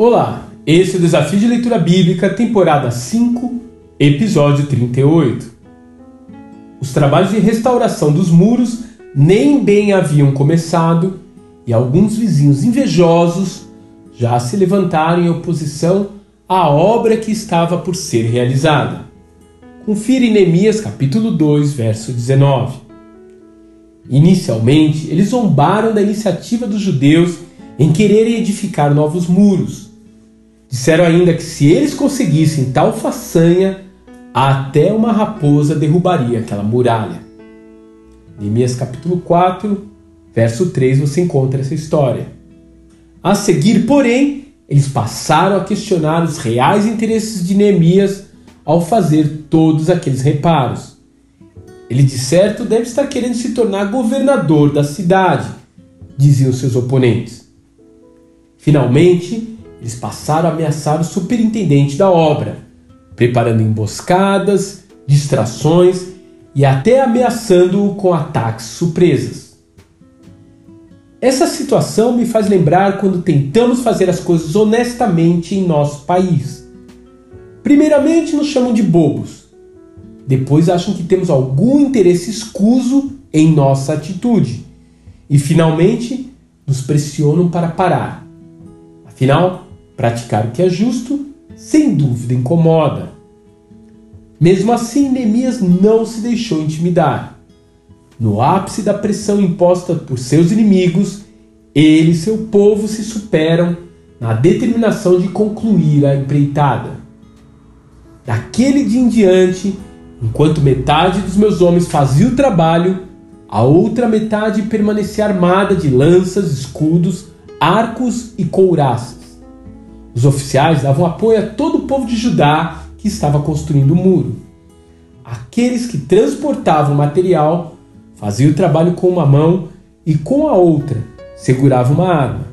Olá, esse é o Desafio de Leitura Bíblica, temporada 5, episódio 38. Os trabalhos de restauração dos muros nem bem haviam começado e alguns vizinhos invejosos já se levantaram em oposição à obra que estava por ser realizada. Confira em Neemias capítulo 2, verso 19. Inicialmente, eles zombaram da iniciativa dos judeus em quererem edificar novos muros. Disseram ainda que se eles conseguissem tal façanha, até uma raposa derrubaria aquela muralha. Neemias capítulo 4, verso 3, você encontra essa história. A seguir, porém, eles passaram a questionar os reais interesses de Neemias ao fazer todos aqueles reparos. Ele de certo deve estar querendo se tornar governador da cidade, diziam seus oponentes. Finalmente, eles passaram a ameaçar o superintendente da obra, preparando emboscadas, distrações e até ameaçando-o com ataques surpresas. Essa situação me faz lembrar quando tentamos fazer as coisas honestamente em nosso país. Primeiramente, nos chamam de bobos depois acham que temos algum interesse escuso em nossa atitude e finalmente nos pressionam para parar. Afinal, praticar o que é justo, sem dúvida, incomoda. Mesmo assim, Neemias não se deixou intimidar. No ápice da pressão imposta por seus inimigos, ele e seu povo se superam na determinação de concluir a empreitada. Daquele dia em diante, Enquanto metade dos meus homens fazia o trabalho, a outra metade permanecia armada de lanças, escudos, arcos e couraças. Os oficiais davam apoio a todo o povo de Judá que estava construindo o muro. Aqueles que transportavam material faziam o trabalho com uma mão e com a outra seguravam uma arma.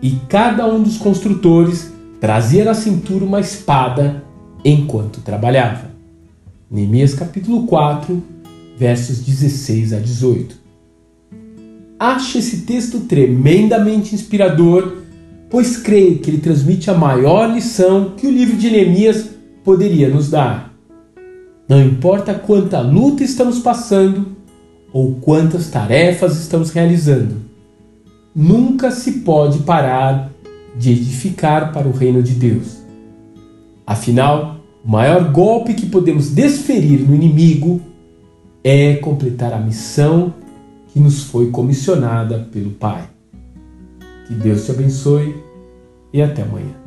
E cada um dos construtores trazia na cintura uma espada enquanto trabalhava. Neemias capítulo 4, versos 16 a 18. Acho esse texto tremendamente inspirador, pois creio que ele transmite a maior lição que o livro de Neemias poderia nos dar. Não importa quanta luta estamos passando ou quantas tarefas estamos realizando, nunca se pode parar de edificar para o reino de Deus. Afinal, o maior golpe que podemos desferir no inimigo é completar a missão que nos foi comissionada pelo Pai. Que Deus te abençoe e até amanhã.